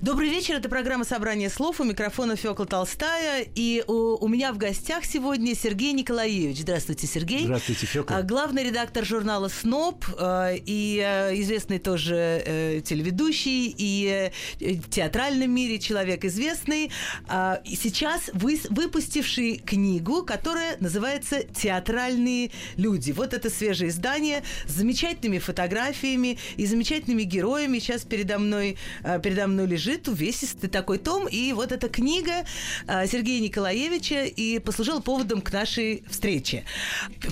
Добрый вечер, это программа «Собрание слов». У микрофона Фёкла Толстая. И у, у меня в гостях сегодня Сергей Николаевич. Здравствуйте, Сергей. Здравствуйте, Фёкла. Главный редактор журнала «СНОП» а, и а, известный тоже э, телеведущий и э, в театральном мире человек известный. А, и сейчас вы, выпустивший книгу, которая называется «Театральные люди». Вот это свежее издание с замечательными фотографиями и замечательными героями. Сейчас передо мной, передо мной лежит лежит увесистый такой том, и вот эта книга а, Сергея Николаевича и послужила поводом к нашей встрече.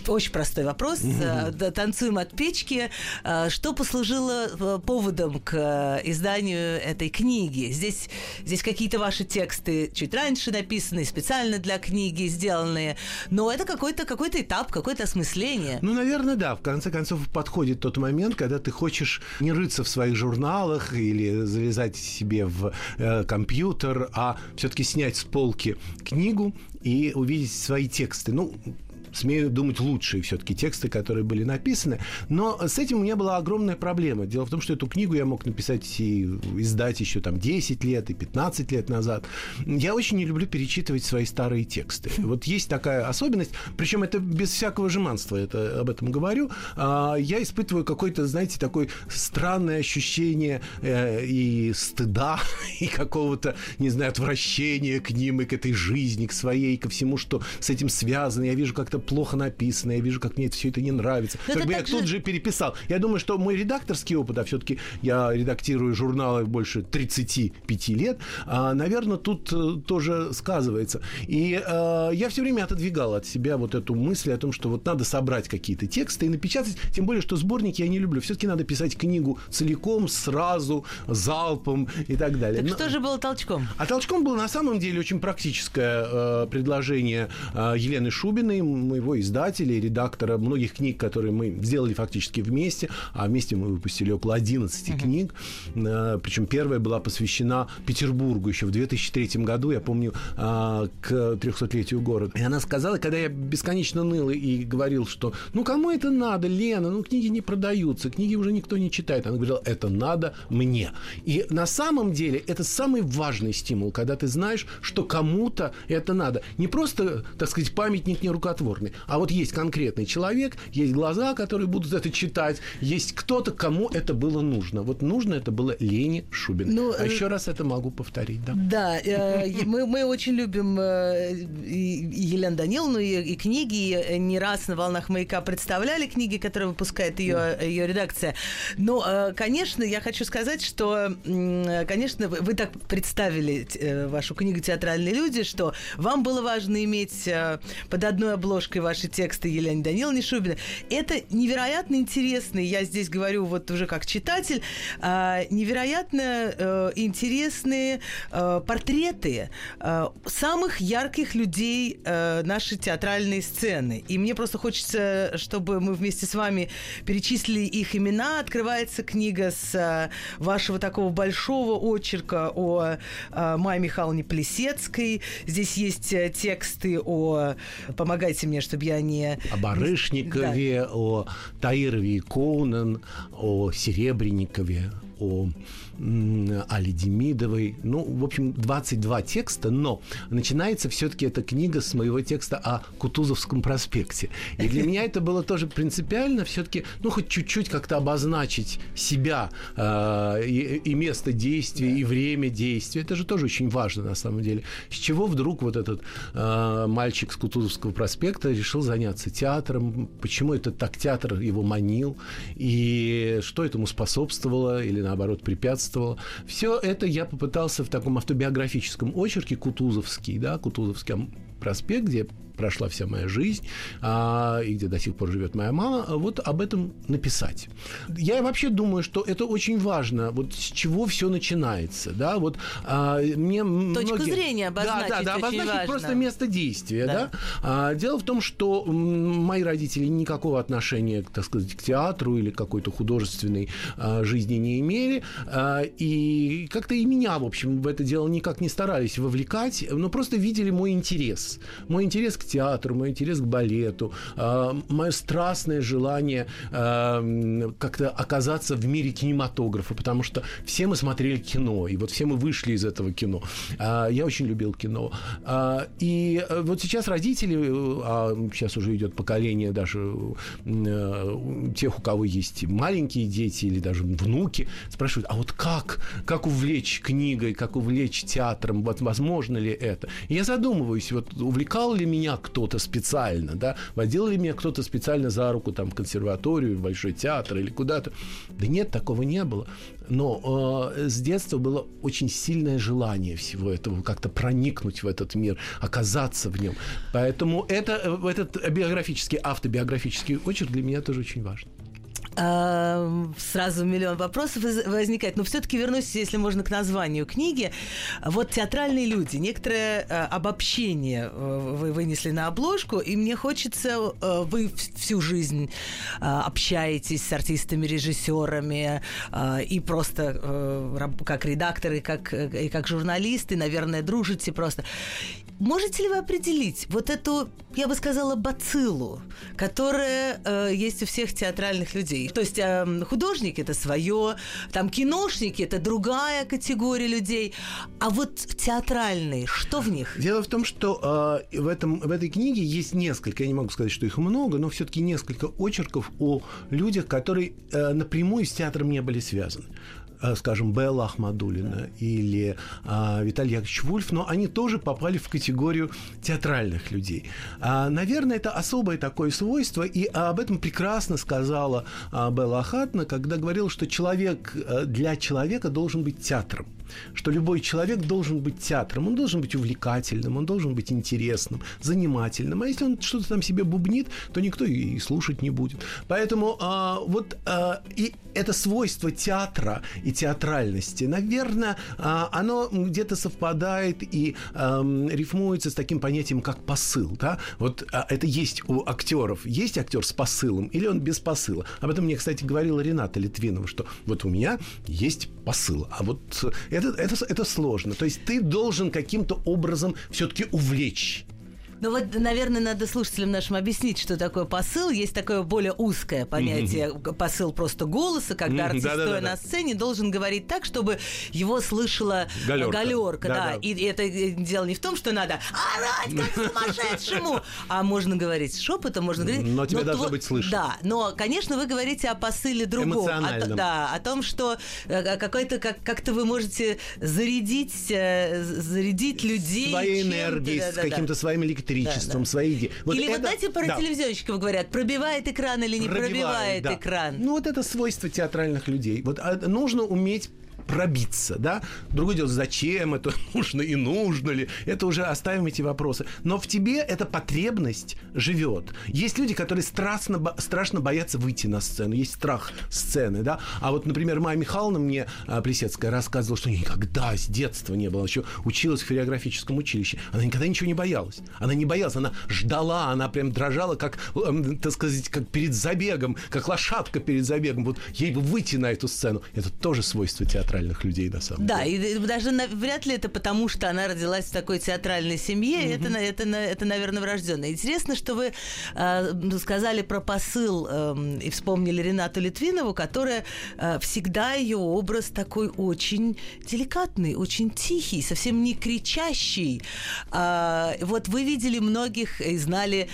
Очень простой вопрос. Mm-hmm. Танцуем от печки. А, что послужило поводом к изданию этой книги? Здесь, здесь какие-то ваши тексты чуть раньше написанные, специально для книги сделанные, но это какой-то какой этап, какое-то осмысление. Ну, наверное, да. В конце концов, подходит тот момент, когда ты хочешь не рыться в своих журналах или завязать себе в э, компьютер, а все-таки снять с полки книгу и увидеть свои тексты. Ну, смею думать, лучшие все-таки тексты, которые были написаны. Но с этим у меня была огромная проблема. Дело в том, что эту книгу я мог написать и издать еще там 10 лет и 15 лет назад. Я очень не люблю перечитывать свои старые тексты. Вот есть такая особенность, причем это без всякого жеманства, это об этом говорю. А, я испытываю какое-то, знаете, такое странное ощущение э, и стыда, и какого-то, не знаю, отвращения к ним, и к этой жизни, к своей, ко всему, что с этим связано. Я вижу как-то плохо написано, я вижу, как мне это все это не нравится. Но как бы я же... тут же переписал. Я думаю, что мой редакторский опыт, а все-таки я редактирую журналы больше 35 лет, а, наверное, тут э, тоже сказывается. И а, я все время отодвигал от себя вот эту мысль о том, что вот надо собрать какие-то тексты и напечатать, тем более, что сборники я не люблю. Все-таки надо писать книгу целиком, сразу, залпом и так далее. Так Но... что же было толчком? А толчком было на самом деле очень практическое э, предложение э, Елены Шубиной, моего издателя и редактора многих книг, которые мы сделали фактически вместе, а вместе мы выпустили около 11 uh-huh. книг, э, причем первая была посвящена Петербургу еще в 2003 году, я помню, э, к 300-летию города. И она сказала, когда я бесконечно ныл и говорил, что ну кому это надо, Лена, ну книги не продаются, книги уже никто не читает. Она говорила, это надо мне. И на самом деле это самый важный стимул, когда ты знаешь, что кому-то это надо. Не просто, так сказать, памятник нерукотворный, форме. А вот есть конкретный человек, есть глаза, которые будут это читать, есть кто-то, кому это было нужно. Вот нужно это было Лене Шубиной. Ну, а э, еще раз это могу повторить, да? Да, э, мы, мы очень любим э, Елену Даниловну, и, и книги, и не раз на «Волнах маяка» представляли книги, которые выпускает ее, ее редакция. Но, э, конечно, я хочу сказать, что, конечно, вы, вы так представили э, вашу книгу «Театральные люди», что вам было важно иметь э, под одной обложкой обложкой ваши тексты Елене Даниловне Шубина. Это невероятно интересно, я здесь говорю вот уже как читатель, а, невероятно э, интересные э, портреты э, самых ярких людей нашей театральной сцены. И мне просто хочется, чтобы мы вместе с вами перечислили их имена. Открывается книга с вашего такого большого очерка о Майе Михайловне Плесецкой. Здесь есть тексты о «Помогайте мне, чтобы я не... О Барышникове, да. о Таирове и Коунен, о Серебренникове, о Али Демидовой. Ну, в общем, 22 текста, но начинается все-таки эта книга с моего текста о Кутузовском проспекте. И для меня это было тоже принципиально все-таки, ну, хоть чуть-чуть как-то обозначить себя э, и, и место действия, да. и время действия. Это же тоже очень важно на самом деле. С чего вдруг вот этот э, мальчик с Кутузовского проспекта решил заняться театром? Почему этот так театр его манил? И что этому способствовало или наоборот препятствовало? Все это я попытался в таком автобиографическом очерке Кутузовский, да, Кутузовский проспект, где прошла вся моя жизнь, а, и где до сих пор живет моя мама, вот об этом написать. Я вообще думаю, что это очень важно, вот с чего все начинается, да, вот а, мне Точку многие... зрения обозначить Да, да, да, обозначить важно. просто место действия, да. Да. А, дело в том, что мои родители никакого отношения, так сказать, к театру или какой-то художественной а, жизни не имели, а, и как-то и меня, в общем, в это дело никак не старались вовлекать, но просто видели мой интерес. Мой интерес к театру, мой интерес к балету, а, мое страстное желание а, как-то оказаться в мире кинематографа, потому что все мы смотрели кино, и вот все мы вышли из этого кино. А, Я очень любил кино. И э, вот сейчас родители, э, а сейчас уже идет поколение даже э, тех, у кого есть маленькие дети или даже внуки, спрашивают, а вот как, как увлечь книгой, как увлечь театром, вот возможно ли это? И я задумываюсь, вот увлекал ли меня кто-то специально, да, водил ли меня кто-то специально за руку там в консерваторию, в Большой театр или куда-то? Да нет, такого не было. Но э, с детства было очень сильное желание всего этого, как-то проникнуть в этот мир, оказаться в нем. Поэтому это, э, этот биографический, автобиографический очерк для меня тоже очень важен. А, Сразу миллион вопросов возникает. Но все-таки вернусь, если можно, к названию книги. Вот театральные люди. Некоторое э, обобщение э, вы вынесли на обложку, и мне хочется, э, вы всю жизнь общаетесь с артистами, режиссерами и просто как редакторы, как, и как журналисты, наверное, дружите просто. Можете ли вы определить вот эту, я бы сказала, бациллу, которая есть у всех театральных людей? То есть э, художники это свое, там киношники это другая категория людей, а вот театральные, что в них? Дело в том, что э, в, этом, в этой книге есть несколько, я не могу сказать, что их много, но все-таки несколько очерков о людях, которые э, напрямую с театром не были связаны. Э, Скажем, Белла Ахмадулина или э, Виталий Яковлевич Вульф, но они тоже попали в категорию театральных людей. А, наверное, это особое такое свойство, и об этом прекрасно сказала а, Белла Ахатна, когда говорила, что человек э, для человека должен быть театром что любой человек должен быть театром, он должен быть увлекательным, он должен быть интересным, занимательным. А если он что-то там себе бубнит, то никто и слушать не будет. Поэтому а, вот а, и это свойство театра и театральности, наверное, а, оно где-то совпадает и ам, рифмуется с таким понятием, как посыл. Да? Вот а, это есть у актеров. Есть актер с посылом или он без посыла? Об этом мне, кстати, говорила Рената Литвинова, что вот у меня есть посыл, а вот это, это, это сложно. То есть ты должен каким-то образом все-таки увлечь. Ну вот, наверное, надо слушателям нашим объяснить, что такое посыл. Есть такое более узкое понятие посыл просто голоса, когда Мгм, артист, да-да-да-да. стоя на сцене, должен говорить так, чтобы его слышала э, Галерка. галерка, да. Да-да. И это э, дело не в том, что надо орать как сумасшедшему, а можно говорить шепотом, можно говорить. Но тебе должно быть слышно. Да, но, конечно, вы говорите о посыле другом. О да, о том, что э, какой-то как- как-то вы можете зарядить, зарядить людей Своей энергией, с каким-то своим электричеством, Да, да. своей идеей. Или вот это- знаете, про да. телевизионщиков говорят, пробивает экран или не пробивает, да. экран. Ну, вот это свойство театральных людей. Вот а, нужно уметь пробиться, да? Другое дело, зачем это нужно и нужно ли, это уже оставим эти вопросы. Но в тебе эта потребность живет. Есть люди, которые страстно, страшно боятся выйти на сцену, есть страх сцены, да? А вот, например, Майя Михайловна мне, а, Плесецкая, рассказывала, что никогда с детства не было, еще училась в хореографическом училище. Она никогда ничего не боялась. Она не боялась, она ждала, она прям дрожала, как, эм, так сказать, как перед забегом, как лошадка перед забегом. Вот ей бы выйти на эту сцену. Это тоже свойство театральных людей, на самом Да, деле. и даже на- вряд ли это потому, что она родилась в такой театральной семье. Это, на- это, на- это, наверное, врожденное. Интересно, что вы э, сказали про посыл эм, и вспомнили Ренату Литвинову, которая э, всегда ее образ такой очень деликатный, очень тихий, совсем не кричащий. А, вот вы видели многих и знали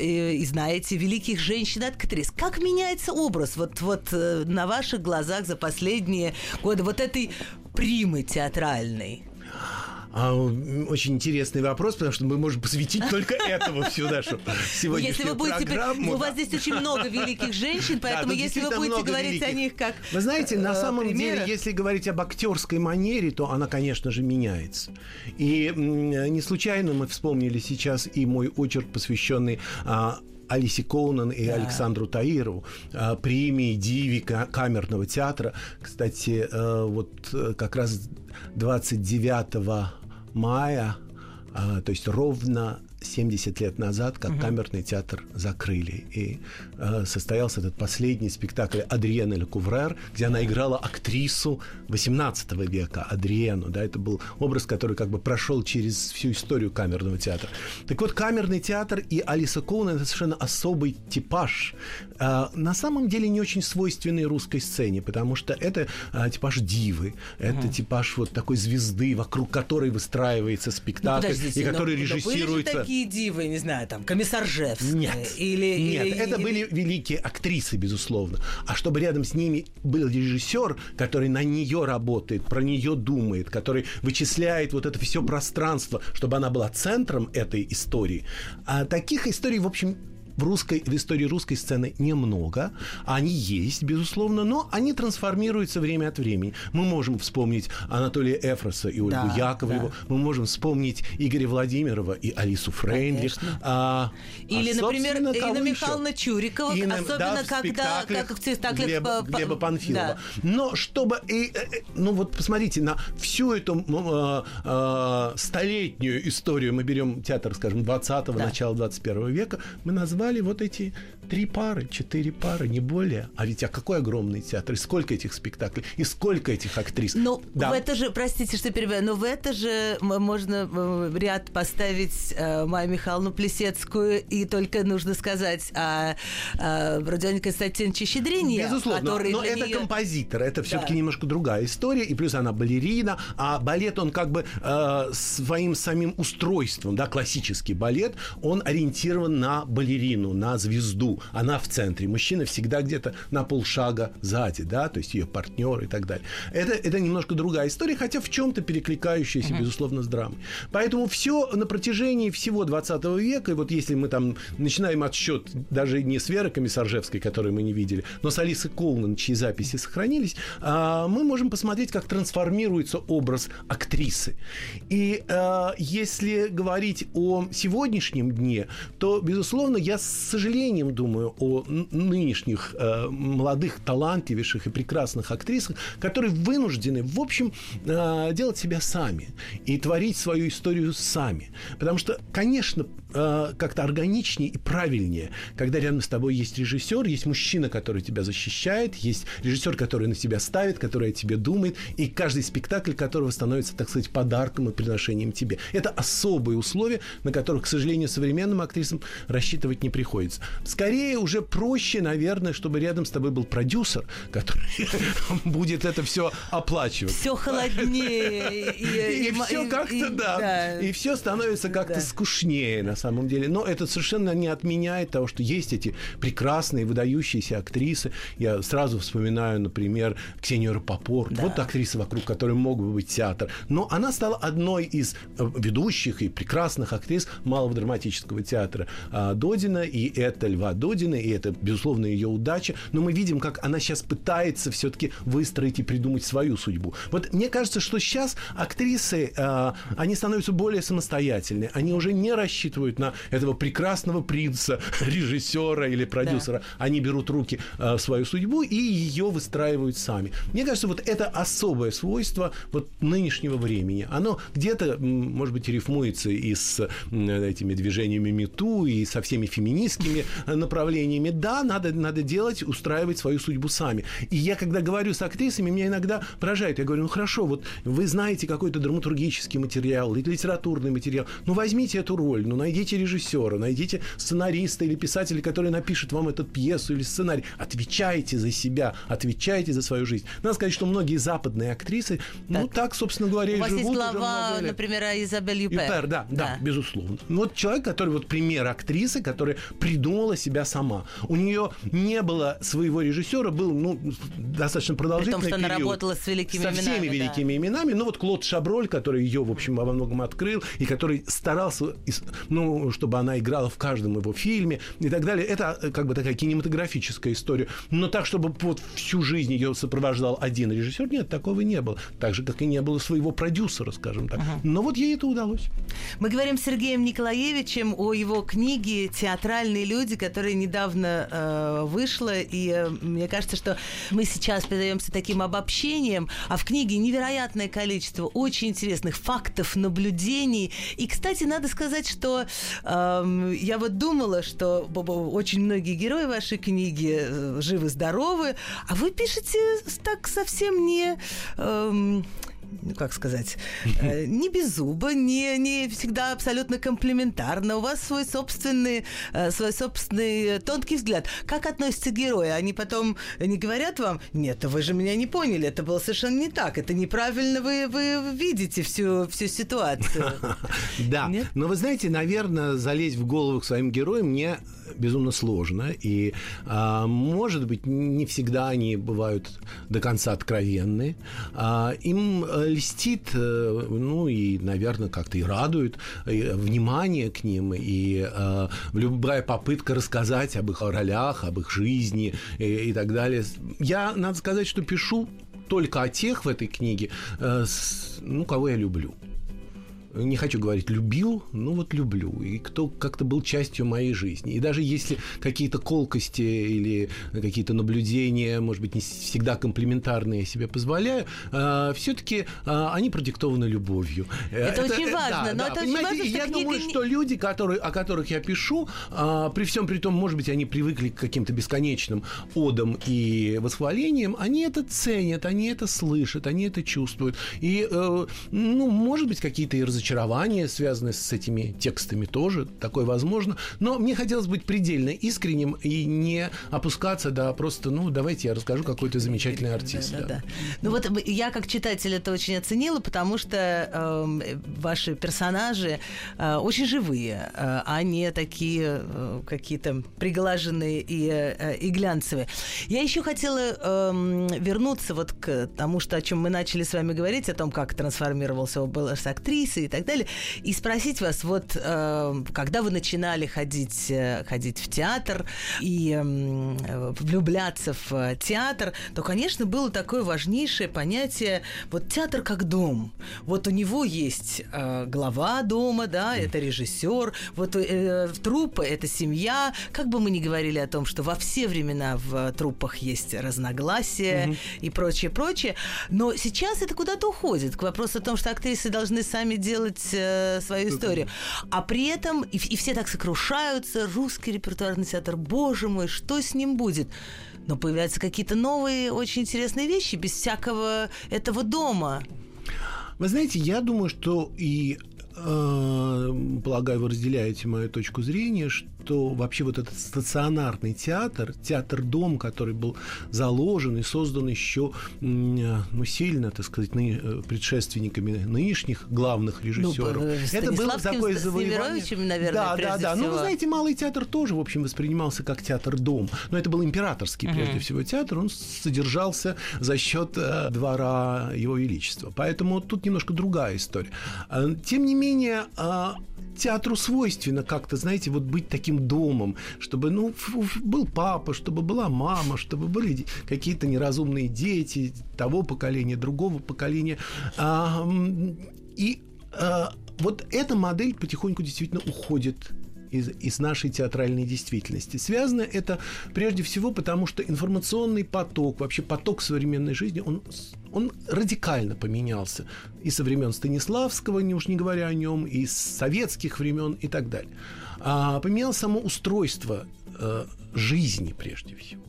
и, и знаете великих женщин-актрис. Как меняется образ вот, вот э, на ваших глазах за последние годы вот этой примы театральной? А, очень интересный вопрос, потому что мы можем посвятить только этому всю нашу сегодняшнюю если вы будете, программу. У вас здесь очень много великих женщин, поэтому Да, если вы будете говорить о великих. них как Вы знаете, на э, самом примеры, деле, если говорить об актерской манере, то она, конечно же, меняется. И не случайно мы вспомнили сейчас и мой очерк, посвященный а, Алисе Коунан и Александру Таирову, а, премии Диви ка- камерного театра. Кстати, э, вот э, как раз 29 мая, а, то есть ровно 70 лет назад, как камерный театр закрыли. И э, состоялся этот последний спектакль Адриена Ле Куврер, где она играла актрису 18 века, Адриену. Да, это был образ, который как бы прошел через всю историю камерного театра. Так вот, камерный театр и Алиса Коунен – это совершенно особый типаж. Э, на самом деле не очень свойственный русской сцене, потому что это э, типаж дивы, это типаж вот такой звезды, вокруг которой выстраивается Ну, спектакль, подождите, и который же режиссируется... такие дивы, не знаю, там, Комиссаржевская. Нет, Или, нет, или- это или- были великие актрисы, безусловно. А чтобы рядом с ними был режиссер, который на нее работает, про нее думает, который вычисляет вот это все пространство, чтобы она была центром этой истории. А таких историй, в общем, в, русской, в истории русской сцены немного. Они есть, безусловно, но они трансформируются время от времени. Мы можем вспомнить Анатолия Эфроса и Ольгу Да, Яковлеву. да. Мы можем вспомнить Игоря Владимирова и Алису Фрейндлих. Конечно. А, Или, а, например, Инна кого еще? Михайловна Чурикова, Инна- особенно да, в когда, как в спектаклях Глеба, по- Глеба Панфилова. Да. Но чтобы... и, э, э, ну вот посмотрите, на всю эту э, э, столетнюю историю, мы берем театр, скажем, 20-го, Да. начала 21 века, мы назвали вот эти три пары, четыре пары, не более. А ведь а какой огромный театр, и сколько этих спектаклей, и сколько этих актрис. Но Да. в это же, простите, что перебиваю, но в это же можно э, ряд поставить э, Майю Михайловну Плесецкую, и только нужно сказать о, о Родионе Константиновиче Щедрине, Безусловно, который но это неё- композитор, это все-таки Да. немножко другая история, и плюс она балерина, а балет, он как бы э, своим самим устройством, да, классический балет, он ориентирован на балерину, на звезду, она в центре, мужчина всегда где-то на полшага сзади, да, то есть ее партнер и так далее. Это, это немножко другая история, хотя в чем-то перекликающаяся, безусловно, с драмой. Поэтому все на протяжении всего 20 века, и вот если мы там начинаем отсчет даже не с Веры Комиссаржевской, которую мы не видели, но с Алисой Коунан, чьи записи сохранились, а, мы можем посмотреть, как трансформируется образ актрисы. И а, если говорить о сегодняшнем дне, то, безусловно, я с сожалением думаю о н- нынешних э, молодых, талантливейших и прекрасных актрисах, которые вынуждены, в общем, э, делать себя сами и творить свою историю сами. Потому что, конечно, э, как-то органичнее и правильнее, когда рядом с тобой есть режиссер, есть мужчина, который тебя защищает, есть режиссер, который на тебя ставит, который о тебе думает, и каждый спектакль которого становится, так сказать, подарком и приношением тебе. Это особые условия, на которых, к сожалению, современным актрисам рассчитывать не приходится. Скорее уже проще, наверное, чтобы рядом с тобой был продюсер, который будет это все оплачивать. все холоднее. И, все как-то, да, И все становится как-то Да. скучнее на самом деле. Но это совершенно не отменяет того, что есть эти прекрасные, выдающиеся актрисы. Я сразу вспоминаю, например, Ксению Рапопорт. Да. Вот актриса, вокруг которой мог бы быть театр. Но она стала одной из э, ведущих и прекрасных актрис Малого драматического театра а, Додина. И это Льва Додина, и это, безусловно, ее удача. Но мы видим, как она сейчас пытается все-таки выстроить и придумать свою судьбу. Вот мне кажется, что сейчас актрисы, э, они становятся более самостоятельны. Они уже не рассчитывают на этого прекрасного принца, режиссера или продюсера. Они берут в руки э, свою судьбу и ее выстраивают сами. Мне кажется, вот это особое свойство вот нынешнего времени. Оно где-то, может быть, рифмуется и с этими движениями МИТУ, и со всеми феминистскими э, направлениями. Да, надо, надо делать, устраивать свою судьбу сами. И я, когда говорю с актрисами, меня иногда поражает. Я говорю, ну хорошо, вот вы знаете какой-то драматургический материал или литературный материал, ну возьмите эту роль, ну найдите режиссера, найдите сценариста или писателя, который напишет вам эту пьесу или сценарий. Отвечайте за себя, отвечайте за свою жизнь. Надо сказать, что многие западные актрисы, ну так, собственно говоря, У и вас живут есть глава, например, Изабель Юпер. Юпер, да, да, безусловно. Ну, Вот человек, который вот пример актрисы, которая придумала себя сама. У нее не было своего режиссера, был ну, достаточно продолжительный При том, что период. она работала с великими со именами. всеми да. великими именами. Ну вот Клод Шаброль, который ее, в общем, во многом открыл, и который старался, ну, чтобы она играла в каждом его фильме и так далее. Это э, как бы такая кинематографическая история. Но так, чтобы вот всю жизнь ее сопровождал один режиссер, нет, такого не было. Так же, как и не было своего продюсера, скажем так. Но вот ей это удалось. Мы говорим с Сергеем Николаевичем о его книге «Театральные люди», которая недавно э, вышла. И э, мне кажется, что мы сейчас предаемся таким обобщением, а в книге невероятное количество очень интересных фактов, наблюдений. И, кстати, надо сказать, что э, я вот думала, что очень многие герои вашей книги э, живы-здоровы, а вы пишете так совсем не... эм, ну, как сказать, э, не без зуба, не, не всегда абсолютно комплиментарно. У вас свой собственный, э, свой собственный тонкий взгляд. Как относятся герои? Они потом не говорят вам, нет, вы же меня не поняли, это было совершенно не так, это неправильно вы, вы видите всю, всю ситуацию. Да, но вы знаете, наверное, залезть в голову к своим героям мне безумно сложно. И, а, может быть, не всегда они бывают до конца откровенны. А, им э, льстит, э, ну и, наверное, как-то и радует э, внимание к ним и э, любая попытка рассказать об их ролях, об их жизни и, и так далее. Я, надо сказать, что пишу только о тех в этой книге, э, с- ну, кого я люблю не хочу говорить любил, ну вот люблю, и кто как-то был частью моей жизни. И даже если какие-то колкости или какие-то наблюдения, может быть, не всегда комплиментарные я себе позволяю, все-таки они продиктованы любовью. Это очень э, важно, но это очень понимаете, важно, и что я книга думаю, что люди, которые, о которых я пишу, а, при всем при том, может быть, они привыкли к каким-то бесконечным одам и восхвалениям, они это ценят, они это слышат, они это чувствуют. И, э, ну, может быть, какие-то и разочарования, связанные с этими текстами тоже, такое возможно. Но мне хотелось быть предельно искренним и не опускаться до просто, ну, давайте я расскажу, какой то замечательный артист. Да, да, да. Ну вот я как читатель это очень оценила, потому что э, ваши персонажи э, очень живые, э, а не такие э, какие-то приглаженные и, э, и глянцевые. Я еще хотела эм, вернуться вот к тому, что о чем мы начали с вами говорить, о том, как трансформировался образ актрисы и так далее, и спросить вас, вот э, когда вы начинали ходить, э, ходить в театр и эм, э, влюбляться в э, театр, то, конечно, было такое важнейшее понятие, вот театр как дом. Вот у него есть глава дома, да, это режиссер, вот э, труппа – это семья. Как бы мы ни говорили о том, что во все времена в труппах есть разногласия и прочее, прочее, но сейчас это куда-то уходит к вопросу о том, что актрисы должны сами делать э, свою историю. А при этом и, и все так сокрушаются, русский репертуарный театр, боже мой, что с ним будет? Но появляются какие-то новые, очень интересные вещи без всякого этого дома. Вы знаете, я думаю, что и э, полагаю, вы разделяете мою точку зрения, что вообще вот этот стационарный театр, театр-дом, который был заложен и создан еще ну, сильно, так сказать, ны- э, предшественниками нынешних главных режиссеров. э, Это было такое завоевание. Наверное, да, да, да. Ну, всего. вы знаете, малый театр тоже, в общем, воспринимался как театр-дом. Но это был императорский, прежде всего, театр. Он содержался за счет э, двора Его Величества. Поэтому тут немножко другая история. А, Тем не менее, а, театру свойственно как-то, знаете, вот быть таким домом, чтобы, ну, был папа, чтобы была мама, чтобы были какие-то неразумные дети того поколения, другого поколения. А, И а, вот эта модель потихоньку действительно уходит из, из нашей театральной действительности. Связано это прежде всего потому, что информационный поток, вообще поток современной жизни, он, он радикально поменялся. И со времен Станиславского, не уж не говоря о нем, и с советских времен и так далее. А, поменялось само устройство э, жизни прежде всего.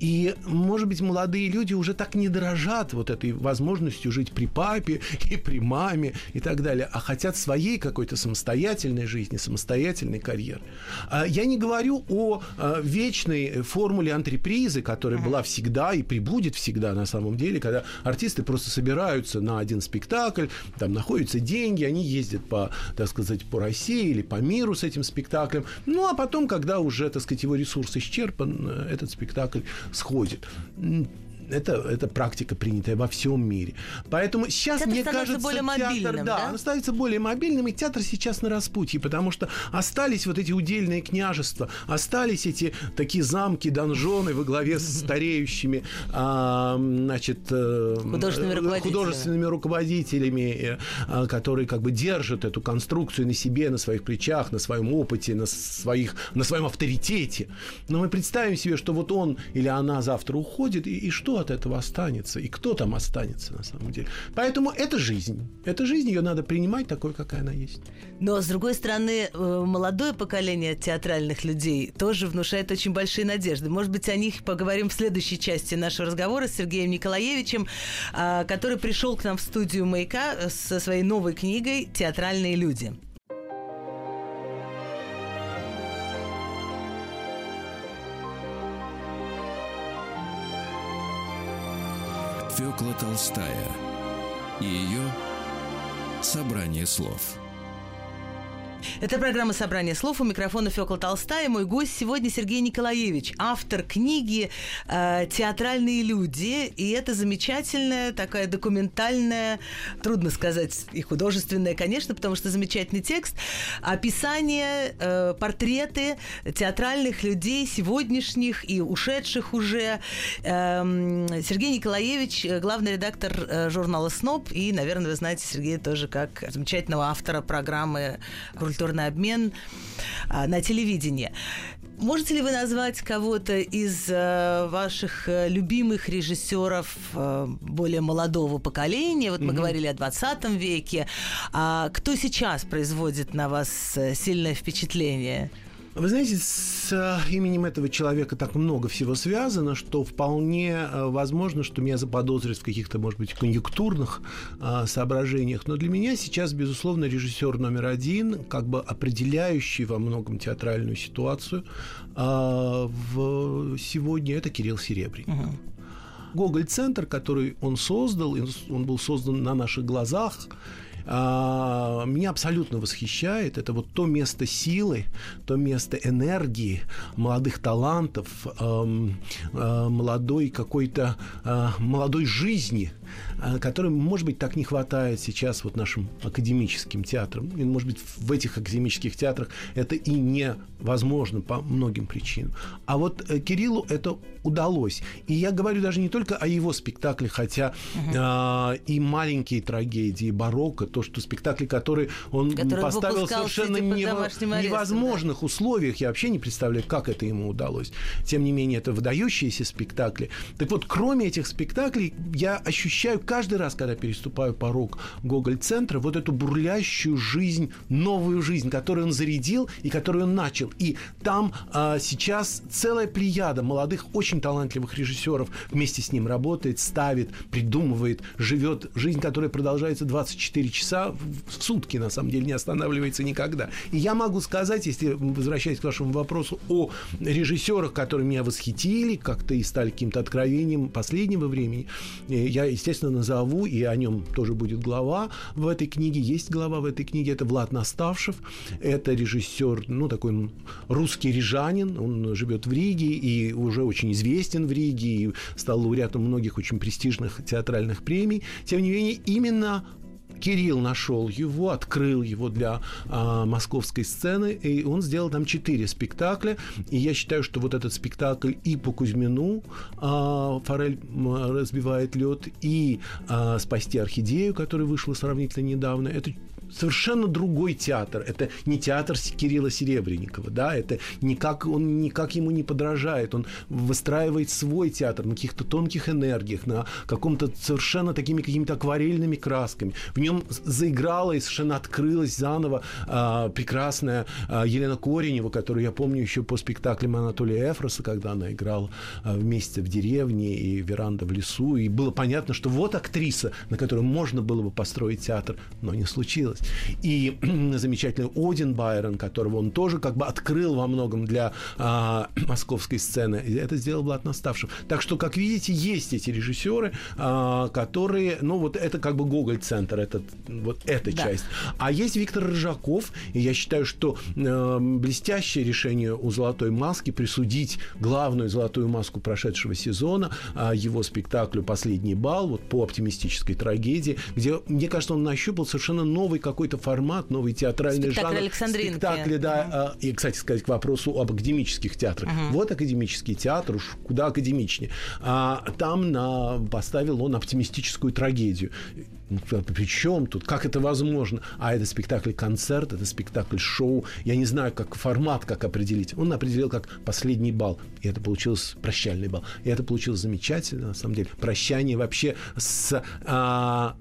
И, может быть, молодые люди уже так не дорожат вот этой возможностью жить при папе и при маме и так далее, а хотят своей какой-то самостоятельной жизни, самостоятельной карьеры. А я не говорю о а, вечной формуле антрепризы, которая была всегда и прибудет всегда на самом деле, когда артисты просто собираются на один спектакль, там находятся деньги, они ездят по, так сказать, по России или по миру с этим спектаклем. Ну, а потом, когда уже, так сказать, его ресурс исчерпан, э, этот спектакль сходит это, это практика, принятая во всем мире. Поэтому сейчас, театр мне кажется, более театр, да, да, он становится более мобильным, и театр сейчас на распутье, потому что остались вот эти удельные княжества, остались эти такие замки, донжоны во главе с стареющими, а, значит, э, художественными руководителями, художественными руководителями э, а, которые как бы держат эту конструкцию на себе, на своих плечах, на своем опыте, на, своих, на своем авторитете. Но мы представим себе, что вот он или она завтра уходит, и, и что от этого останется, и кто там останется на самом деле. Поэтому это жизнь. Это жизнь, ее надо принимать такой, какая она есть. Но, с другой стороны, э, молодое поколение театральных людей тоже внушает очень большие надежды. Может быть, о них поговорим в следующей части нашего разговора с Сергеем Николаевичем, а, который пришел к нам в студию «Маяка» со своей новой книгой «Театральные люди». Фёкла Толстая и ее «Собрание слов». Это программа «Собрание слов». У микрофона Фёкла Толстая. Мой гость сегодня Сергей Николаевич, автор книги э, «Театральные люди». И это замечательная такая документальная, трудно сказать, и художественная, конечно, потому что замечательный текст, описание, э, портреты театральных людей сегодняшних и ушедших уже. Э, Сергей Николаевич, главный редактор э, журнала «СНОП». И, наверное, вы знаете Сергея тоже как замечательного автора программы культурный обмен а, на телевидении. Можете ли вы назвать кого-то из э, ваших э, любимых режиссеров э, более молодого поколения? Вот мы mm-hmm. говорили о 20 веке. А кто сейчас производит на вас сильное впечатление? Вы знаете, с э, именем этого человека так много всего связано, что вполне э, возможно, что меня заподозрят в каких-то, может быть, конъюнктурных э, соображениях. Но для меня сейчас, безусловно, режиссер номер один, как бы определяющий во многом театральную ситуацию в сегодня, это Кирилл Серебренников. Угу. Гоголь-центр, который он создал, он был создан на наших глазах, меня абсолютно восхищает. Это вот то место силы, то место энергии, молодых талантов, а, молодой какой-то а, молодой жизни, которой, может быть, так не хватает сейчас вот нашим академическим театрам. И, может быть, в этих академических театрах это и невозможно по многим причинам. А вот э, Кириллу это удалось. И я говорю даже не только о его спектакле, хотя угу. э, и маленькие трагедии барокко, то, что спектакли, которые он который поставил совершенно нево- невозможных да. условиях, я вообще не представляю, как это ему удалось. Тем не менее, это выдающиеся спектакли. Так вот, кроме этих спектаклей, я ощущаю каждый раз, когда переступаю порог Гоголь-центра, вот эту бурлящую жизнь, новую жизнь, которую он зарядил и которую он начал. И там э, сейчас целая плеяда молодых, очень талантливых режиссеров вместе с ним работает, ставит, придумывает, живет жизнь, которая продолжается 24 часа в сутки, на самом деле, не останавливается никогда. И я могу сказать, если возвращаясь к вашему вопросу о режиссерах, которые меня восхитили, как-то и стали каким-то откровением последнего времени, э, я, естественно, назову, и о нем тоже будет глава в этой книге, есть глава в этой книге, это Влад Наставшев, это режиссер, ну, такой русский рижанин, он живет в Риге и уже очень известен в Риге и стал лауреатом многих очень престижных театральных премий. Тем не менее, именно Кирилл нашел его, открыл его для а, московской сцены, и он сделал там четыре спектакля. И я считаю, что вот этот спектакль и по Кузьмину а, Форель разбивает лед, и а, спасти орхидею, которая вышла сравнительно недавно. Это совершенно другой театр. Это не театр Кирилла Серебренникова, да, это никак, он никак ему не подражает. Он выстраивает свой театр на каких-то тонких энергиях, на каком-то совершенно такими какими-то акварельными красками. В нем заиграла и совершенно открылась заново а, прекрасная а, Елена Коренева, которую я помню еще по спектаклям Анатолия Эфроса, когда она играла а, вместе в деревне и веранда в лесу. И было понятно, что вот актриса, на которую можно было бы построить театр, но не случилось. И замечательный Один Байрон, которого он тоже как бы открыл во многом для а, московской сцены. Это сделал Влад Наставшев. Так что, как видите, есть эти режиссеры, а, которые, ну вот это как бы Гоголь-центр, это, вот эта да. часть. А есть Виктор Рыжаков, и я считаю, что э, блестящее решение у «Золотой маски» присудить главную «Золотую маску» прошедшего сезона э, его спектаклю «Последний бал», вот по оптимистической трагедии, где, мне кажется, он нащупал совершенно новый какой-то формат, новый театральный Спектакль жанр. Александринки. Спектакли, да. Uh-huh. И, кстати сказать, к вопросу об академических театрах. Uh-huh. Вот академический театр, уж куда академичнее. А, там на, поставил он оптимистическую трагедию. Ну, при чем тут? Как это возможно? А это спектакль-концерт, это спектакль-шоу. Я не знаю, как формат, как определить. Он определил как последний бал. И это получилось прощальный бал. И это получилось замечательно, на самом деле. Прощание вообще с а,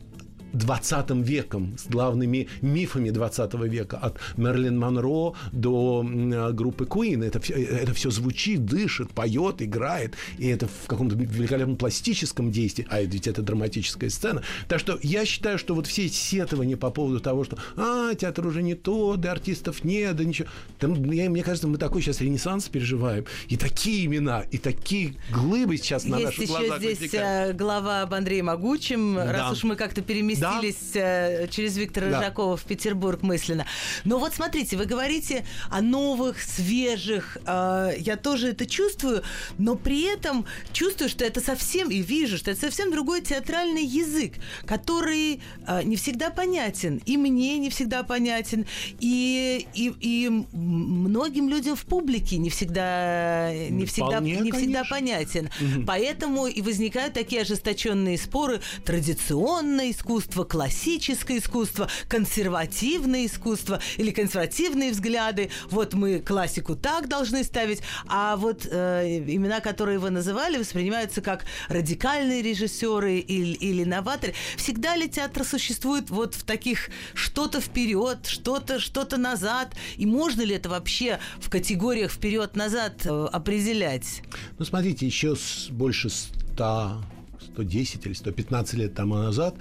20 веком, с главными мифами 20 века, от Мерлин Монро до группы Queen. Это, это все звучит, дышит, поет, играет, и это в каком-то великолепном пластическом действии, а ведь это драматическая сцена. Так что я считаю, что вот все сетования по поводу того, что а, театр уже не то, да артистов нет, да ничего. Там, я, мне кажется, мы такой сейчас ренессанс переживаем, и такие имена, и такие глыбы сейчас на Есть наших еще глазах здесь возникают. э, глава об Андрее Могучем, Да. раз уж мы как-то переместились э, через Виктора Да. Рыжакова в Петербург мысленно. Но вот смотрите, вы говорите о новых, свежих, э, я тоже это чувствую, но при этом чувствую, что это совсем, и вижу, что это совсем другой театральный язык, который э, не всегда понятен, и мне не всегда понятен, и, и, и многим людям в публике не всегда, не всегда, Вполне, не всегда конечно. понятен. Поэтому и возникают такие ожесточенные споры. Традиционное искусство, классическое искусство, консервативное искусство или консервативные взгляды. Вот мы классику так должны ставить, а вот э, имена, которые вы называли, воспринимаются как радикальные режиссеры или, или новаторы. Всегда ли театр существует вот в таких что-то вперед, что-то что-то назад? И можно ли это вообще в категориях вперед-назад э, определять? Ну, смотрите, еще с, больше 100, 110 или 115 лет тому назад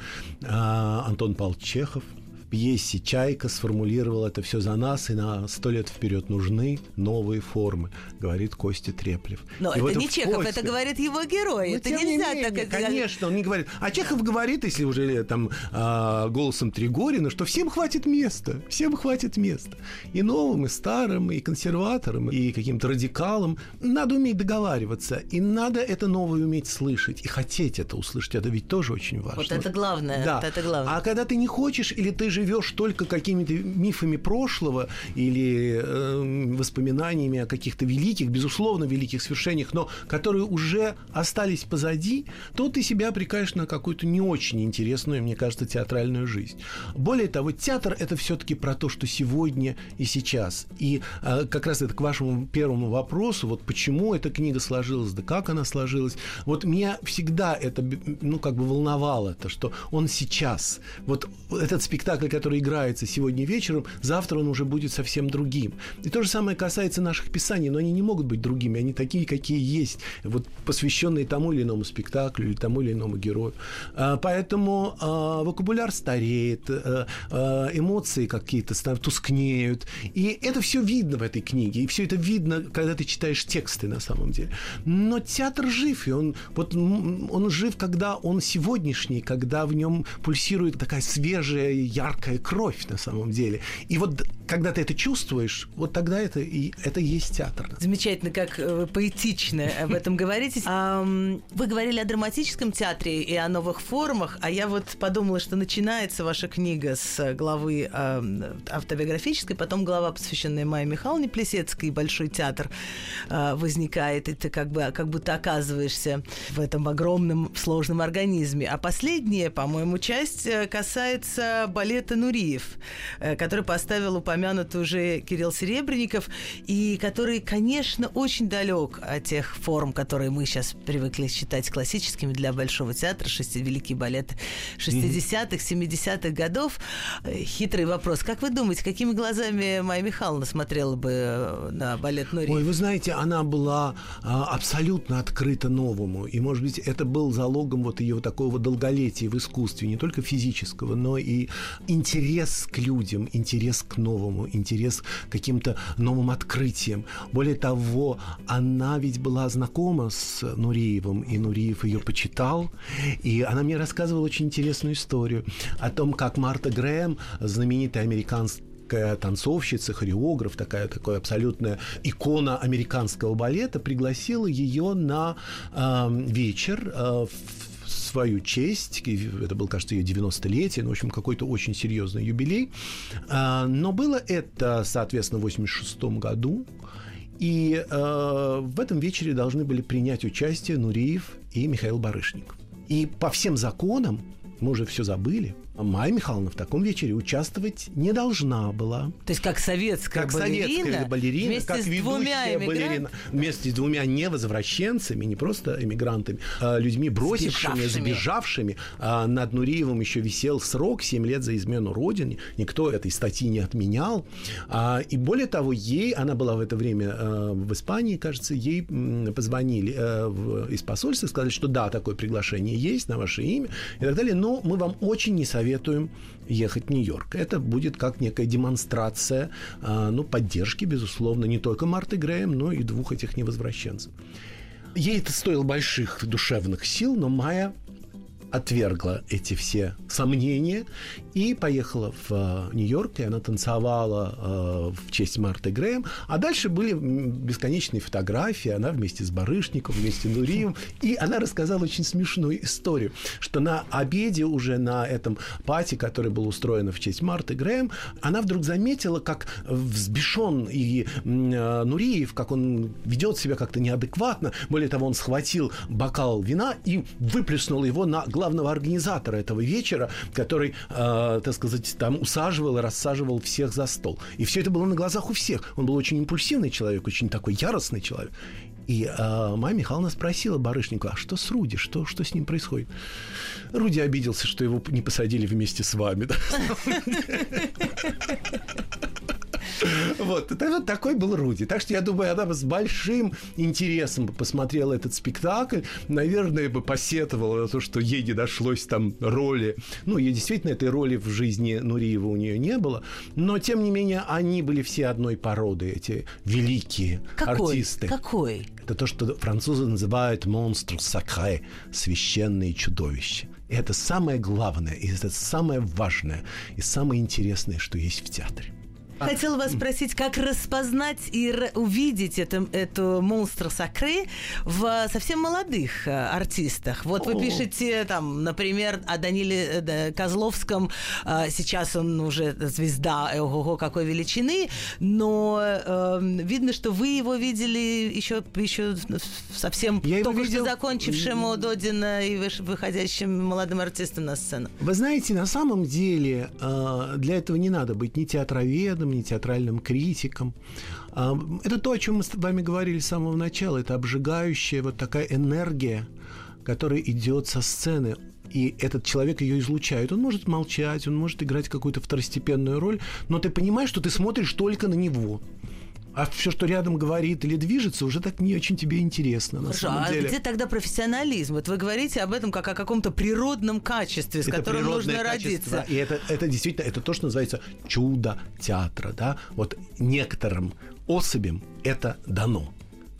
а, Антон Павлович Чехов пьесе «Чайка» сформулировал это все за нас, и на сто лет вперед нужны новые формы, говорит Костя Треплев. Но И это вот не Чехов, Косте- это говорит его герой. Ну, это тем не нельзя менее, так Конечно, он не говорит. А Чехов говорит, если уже там а, голосом Тригорина, что всем хватит места, всем хватит места. И новым, и старым, и консерваторам, и каким-то радикалам. Надо уметь договариваться, и надо это новое уметь слышать, и хотеть это услышать. Это ведь тоже очень важно. Вот это главное, Да. вот это главное. А когда ты не хочешь, или ты живешь только какими-то мифами прошлого, или э, воспоминаниями о каких-то великих, безусловно, великих свершениях, но которые уже остались позади, то ты себя обрекаешь на какую-то не очень интересную, мне кажется, театральную жизнь. Более того, театр – это все-таки про то, что сегодня и сейчас. И э, как раз это к вашему первому вопросу, вот почему эта книга сложилась, да как она сложилась. Вот меня всегда это, ну, как бы волновало, то, что он сейчас. Вот этот спектакль, который играется сегодня вечером, завтра он уже будет совсем другим. И то же самое касается наших писаний, но они не могут быть другими, они такие, какие есть, вот посвященные тому или иному спектаклю или тому или иному герою. А, Поэтому а, вокабуляр стареет, э, э, эмоции какие-то тускнеют, и это все видно в этой книге, и все это видно, когда ты читаешь тексты на самом деле. Но театр жив, и он, вот, он жив, когда он сегодняшний, когда в нем пульсирует такая свежая, яркая кровь на самом деле. И вот когда ты это чувствуешь, вот тогда это и это и есть театр. Замечательно, как вы поэтично об этом говорите. Вы говорили о драматическом театре и о новых формах, а я вот подумала, что начинается ваша книга с главы автобиографической, потом глава, посвященная Майе Михайловне Плесецкой, Большой театр а, возникает, и ты как бы как будто оказываешься в этом огромном сложном организме. А последняя, по-моему, часть э, касается балета Нуриев, э, который поставил упомянутый уже Кирилл Серебренников, и который, конечно, очень далек от тех форм, которые мы сейчас привыкли считать классическими для Большого театра, шести великий балет 60-х, 70-х годов. Э, хитрый вопрос. Как вы думаете, какими глазами Майя Михайловна смотрела бы на балет Нуриев? Ой, вы знаете, она была а, абсолютно открыта новому. И, может быть, это был залогом вот ее такого долголетия в искусстве, не только физического, но и интерес к людям, интерес к новому, интерес к каким-то новым открытиям. Более того, она ведь была знакома с Нуриевым, и Нуриев ее почитал. И она мне рассказывала очень интересную историю о том, как Марта Грэм, знаменитая американская танцовщица, хореограф, такая, такая абсолютная икона американского балета, пригласила ее на э, вечер э, в свою честь. Это был, кажется, ее 90-летие, ну, в общем, какой-то очень серьезный юбилей. Э, но было это, соответственно, в 86 году. И э, в этом вечере должны были принять участие Нуриев и Михаил Барышников. И по всем законам, мы уже все забыли, Майя Михайловна в таком вечере участвовать не должна была. То есть как советская как балерина, советская балерина, вместе как с ведущая двумя балерина, вместе с двумя невозвращенцами, не просто эмигрантами, а людьми, бросившими, Сбежавшими. сбежавшими. А над Нуриевым еще висел срок 7 лет за измену родине. Никто этой статьи не отменял. А, и более того, ей, она была в это время а, в Испании, кажется, ей позвонили а, в, из посольства, сказали, что да, такое приглашение есть на ваше имя и так далее, но мы вам очень не советуем ехать в Нью-Йорк. Это будет как некая демонстрация а, ну, поддержки, безусловно, не только Марты Грэем, но и двух этих невозвращенцев. Ей это стоило больших душевных сил, но Майя отвергла эти все сомнения и поехала в э, Нью-Йорк, и она танцевала э, в честь Марты Грэм. А дальше были бесконечные фотографии, она вместе с Барышником, вместе с Нурием. И она рассказала очень смешную историю, что на обеде уже на этом пати, который был устроен в честь Марты Грэм, она вдруг заметила, как взбешен и э, Нуриев, как он ведет себя как-то неадекватно. Более того, он схватил бокал вина и выплеснул его на главного организатора этого вечера, который, э, так сказать, там усаживал и рассаживал всех за стол. И все это было на глазах у всех. Он был очень импульсивный человек, очень такой яростный человек. И э, Майя Михайловна спросила Барышнику, а что с Руди, что, что с ним происходит? Руди обиделся, что его не посадили вместе с вами. Вот, это вот такой был Руди. Так что я думаю, она бы с большим интересом бы посмотрела этот спектакль. Наверное, бы посетовала на то, что ей не дошлось там роли. Ну, ей действительно этой роли в жизни Нуриева у нее не было. Но, тем не менее, они были все одной породы, эти великие Какой? артисты. Какой? Это то, что французы называют монстр сакре, священные чудовища. И это самое главное, и это самое важное, и самое интересное, что есть в театре. Хотела вас спросить, как распознать и увидеть это, эту монстр сакры в совсем молодых э, артистах. Вот вы пишете, там, например, о Даниле э, Козловском. Э, Сейчас он уже звезда, э, ого, какой величины. Но э, видно, что вы его видели еще, еще совсем Я только что видел- закончившему Додина и выходящим молодым артистом на сцену. Вы знаете, на самом деле для этого не надо быть ни театроведом, ни театральным критиком. А, Это то, о чем мы с вами говорили с самого начала. Это обжигающая вот такая энергия, которая идет со сцены. И этот человек ее излучает. Он может молчать, он может играть какую-то второстепенную роль, но ты понимаешь, что ты смотришь только на него. А все, что рядом говорит или движется, уже так не очень тебе интересно. На Хорошо, самом а деле. где тогда профессионализм? Вот вы говорите об этом как о каком-то природном качестве, с Это которым нужно качество. родиться. И это, это действительно, это то, что называется чудо театра, да. Вот некоторым особям это дано.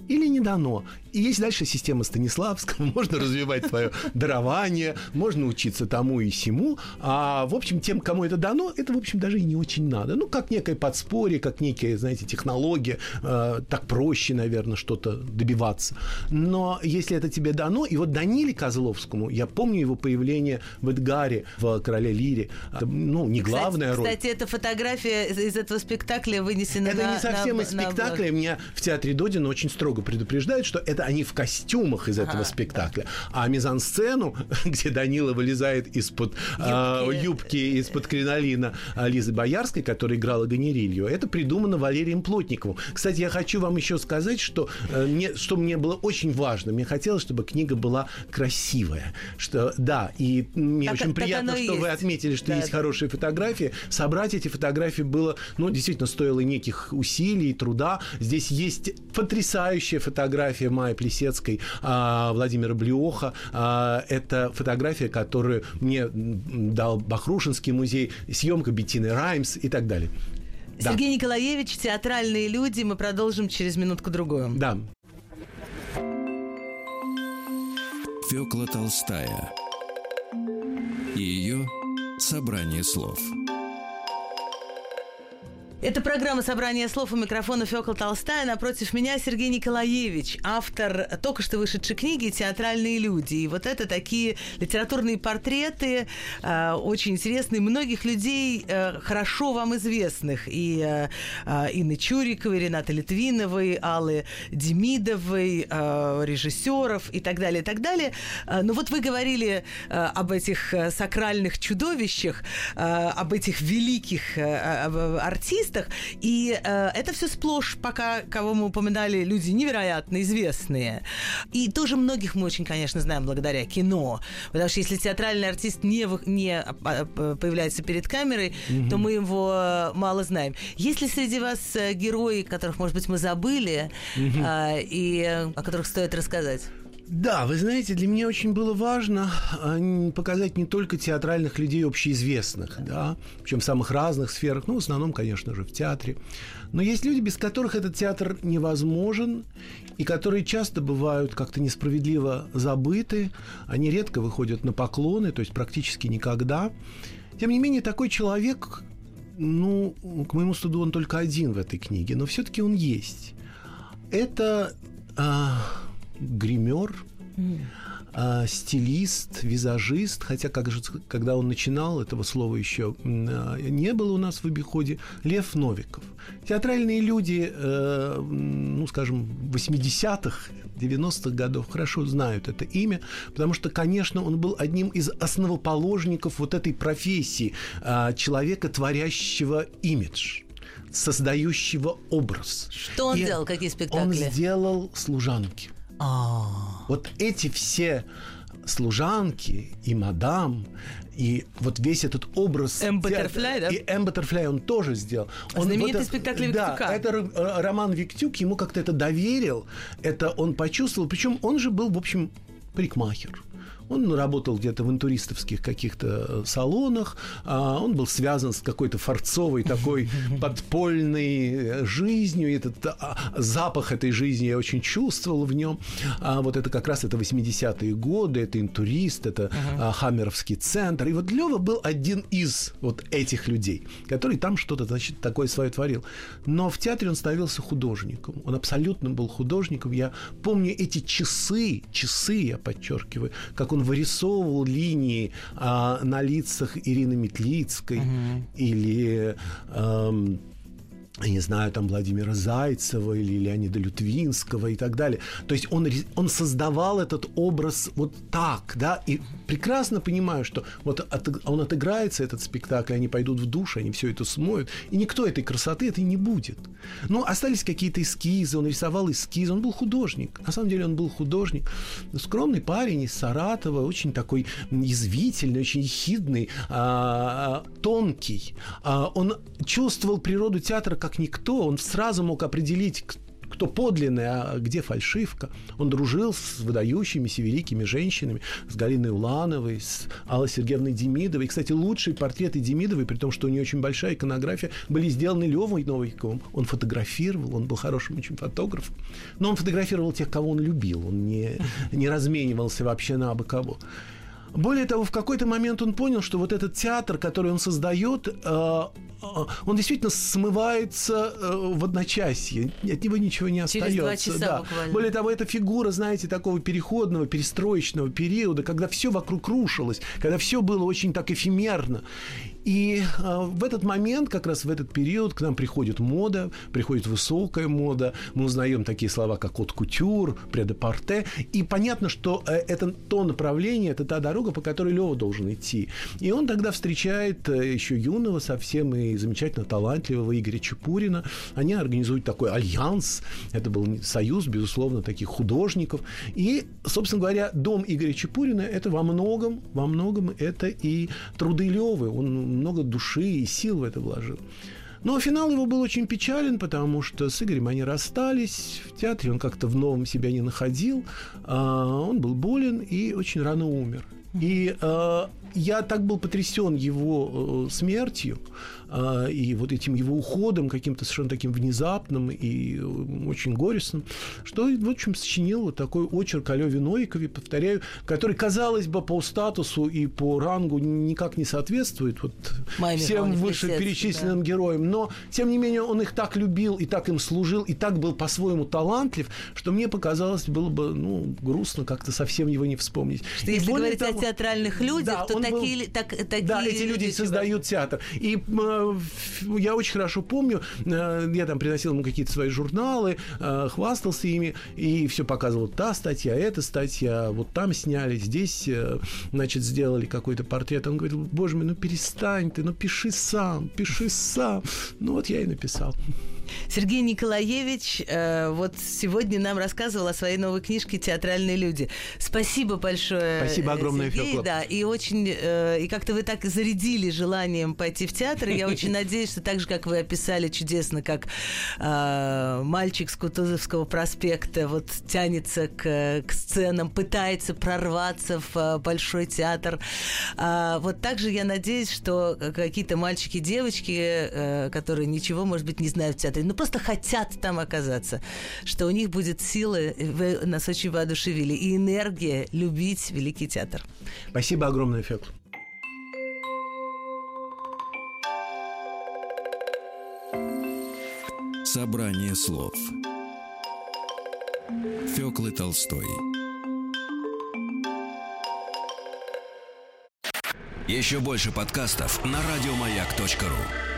Или не дано. И есть дальше система Станиславского, можно развивать свое дарование, можно учиться тому и сему, а, в общем, тем, кому это дано, это, в общем, даже и не очень надо. Ну, как некое подспорье, как некая, знаете, технология, э, так проще, наверное, что-то добиваться. Но если это тебе дано, и вот Даниле Козловскому, я помню его появление в Эдгаре, в «Короле Лире», ну, не главная кстати, роль. Кстати, эта фотография из этого спектакля вынесена Это на... не совсем на, из спектакля. На... Меня в театре Додина очень строго предупреждают, что это они в костюмах из этого спектакля. А мизансцену, где Данила вылезает из-под юбки, э, юбки из-под кринолина Лизы Боярской, которая играла Ганерилью, это придумано Валерием Плотниковым. Кстати, я хочу вам еще сказать, что, э, мне, что мне было очень важно. Мне хотелось, чтобы книга была красивая. Что, да, и мне так, очень так приятно, что есть. вы отметили, что да. есть хорошие фотографии. Собрать эти фотографии было, ну, действительно, стоило неких усилий, труда. Здесь есть потрясающая фотография Майи Плесецкой, а, Владимира Блеоха. А, это фотография, которую мне дал Бахрушинский музей, съемка Беттины Раймс и так далее. Сергей да. Николаевич, театральные люди. Мы продолжим через минутку-другую. Да. Фёкла Толстая и ее собрание слов – это программа «Собрание слов» у микрофона Фёкла Толстая. Напротив меня Сергей Николаевич, автор только что вышедшей книги «Театральные люди». И вот это такие литературные портреты, э, очень интересные, многих людей, э, хорошо вам известных. И э, э, Инны Чуриковой, Ренаты Литвиновой, Аллы Демидовой, э, режиссеров и так далее, и так далее. Э, но вот вы говорили э, об этих э, сакральных чудовищах, э, об этих великих э, э артистах, артистах. И э, это все сплошь, пока кого мы упоминали, люди невероятно известные. И тоже многих мы очень, конечно, знаем благодаря кино. Потому что если театральный артист не, не а, а, появляется перед камерой, угу. то мы его э, мало знаем. Есть ли среди вас э, герои, которых, может быть, мы забыли, угу. э, и о которых стоит рассказать? Да, вы знаете, для меня очень было важно а, показать не только театральных людей общеизвестных, да, причем в самых разных сферах, ну, в основном, конечно же, в театре. Но есть люди, без которых этот театр невозможен, и которые часто бывают как-то несправедливо забыты, они редко выходят на поклоны, то есть практически никогда. Тем не менее, такой человек, ну, к моему стыду, он только один в этой книге, но все-таки он есть. Это... А гример, mm. стилист, визажист, хотя как же, когда он начинал, этого слова еще а, не было у нас в обиходе, Лев Новиков. Театральные люди, э, ну, скажем, 80-х, 90-х годов хорошо знают это имя, потому что, конечно, он был одним из основоположников вот этой профессии а, человека, творящего имидж создающего образ. Что он И делал? Какие спектакли? Он сделал служанки. А. Вот эти все служанки и мадам, и вот весь этот образ... М. Баттерфляй, да? И М. Баттерфляй он тоже сделал. Он, Знаменитый вот, спектакль Виктюка. Да, это э, Роман Виктюк, ему как-то это доверил, это он почувствовал, причем он же был, в общем, парикмахер. Он работал где-то в интуристовских каких-то э, салонах, а он был связан с какой-то форцовой такой подпольной э, жизнью. Этот а, запах этой жизни я очень чувствовал в нем. А вот это как раз это 80-е годы, это интурист, это uh-huh. Хаммеровский центр. И вот Лева был один из вот этих людей, который там что-то, значит, такое свое творил. Но в театре он становился художником. Он абсолютно был художником. Я помню эти часы, часы, я подчеркиваю, как он он вырисовывал линии а, на лицах Ирины Метлицкой угу. или... А, я не знаю, там Владимира Зайцева или Леонида Лютвинского и так далее. То есть он, он создавал этот образ вот так, да, и прекрасно понимаю, что вот от, он отыграется, этот спектакль, они пойдут в душ, они все это смоют, и никто этой красоты этой не будет. Но остались какие-то эскизы, он рисовал эскизы, он был художник. На самом деле он был художник. Скромный парень из Саратова, очень такой язвительный, очень хидный, а, тонкий. А, он чувствовал природу театра как как никто, он сразу мог определить, кто подлинный, а где фальшивка. Он дружил с выдающимися великими женщинами, с Галиной Улановой, с Аллой Сергеевной Демидовой. И, кстати, лучшие портреты Демидовой, при том, что у нее очень большая иконография, были сделаны Левой Новиковым. Он фотографировал, он был хорошим очень фотографом. Но он фотографировал тех, кого он любил. Он не, не разменивался вообще на абы кого. Более того, в какой-то момент он понял, что вот этот театр, который он создает, э, э, он действительно смывается э, в одночасье. От него ничего не остается. Через два часа да. буквально. Более того, это фигура, знаете, такого переходного, перестроечного периода, когда все вокруг рушилось, когда все было очень так эфемерно. И э, в этот момент, как раз в этот период, к нам приходит мода, приходит высокая мода. Мы узнаем такие слова, как от кутюр, предепорте. И понятно, что э, это то направление, это та дорога, по которой Лева должен идти. И он тогда встречает э, еще юного, совсем и замечательно талантливого Игоря Чепурина. Они организуют такой альянс. Это был союз, безусловно, таких художников. И, собственно говоря, дом Игоря Чепурина это во многом, во многом это и труды Левы. Он много души и сил в это вложил. Но финал его был очень печален, потому что с Игорем они расстались. В театре он как-то в новом себя не находил. А, он был болен и очень рано умер. И э, я так был потрясен его э, смертью э, и вот этим его уходом, каким-то совершенно таким внезапным и э, очень горестным, что, в общем, сочинил вот такой очерк о Леве Новикове, повторяю, который, казалось бы, по статусу и по рангу никак не соответствует вот Маме всем вышеперечисленным да. героям, но, тем не менее, он их так любил и так им служил, и так был по-своему талантлив, что мне показалось, было бы, ну, грустно как-то совсем его не вспомнить. Что если говорить того, о театральных людях, да, то такие, был... так, такие Да, эти люди, люди создают театр. И э, я очень хорошо помню, э, я там приносил ему какие-то свои журналы, э, хвастался ими, и все показывал, та статья, эта статья, вот там сняли, здесь, э, значит, сделали какой-то портрет. Он говорит, боже мой, ну перестань ты, ну пиши сам, пиши сам. Ну вот я и написал. Сергей Николаевич э, вот сегодня нам рассказывал о своей новой книжке «Театральные люди». Спасибо большое, Спасибо огромное, Сергей. Да, и очень, э, и как-то вы так зарядили желанием пойти в театр. Я очень надеюсь, что так же, как вы описали чудесно, как э, мальчик с Кутузовского проспекта вот тянется к, к сценам, пытается прорваться в большой театр. А, вот также я надеюсь, что какие-то мальчики, девочки, э, которые ничего, может быть, не знают в театре, ну просто хотят там оказаться, что у них будет сила, вы нас очень воодушевили, и энергия любить Великий театр. Спасибо огромное, Фекла. Собрание слов Феклы Толстой Еще больше подкастов на радиомаяк.ру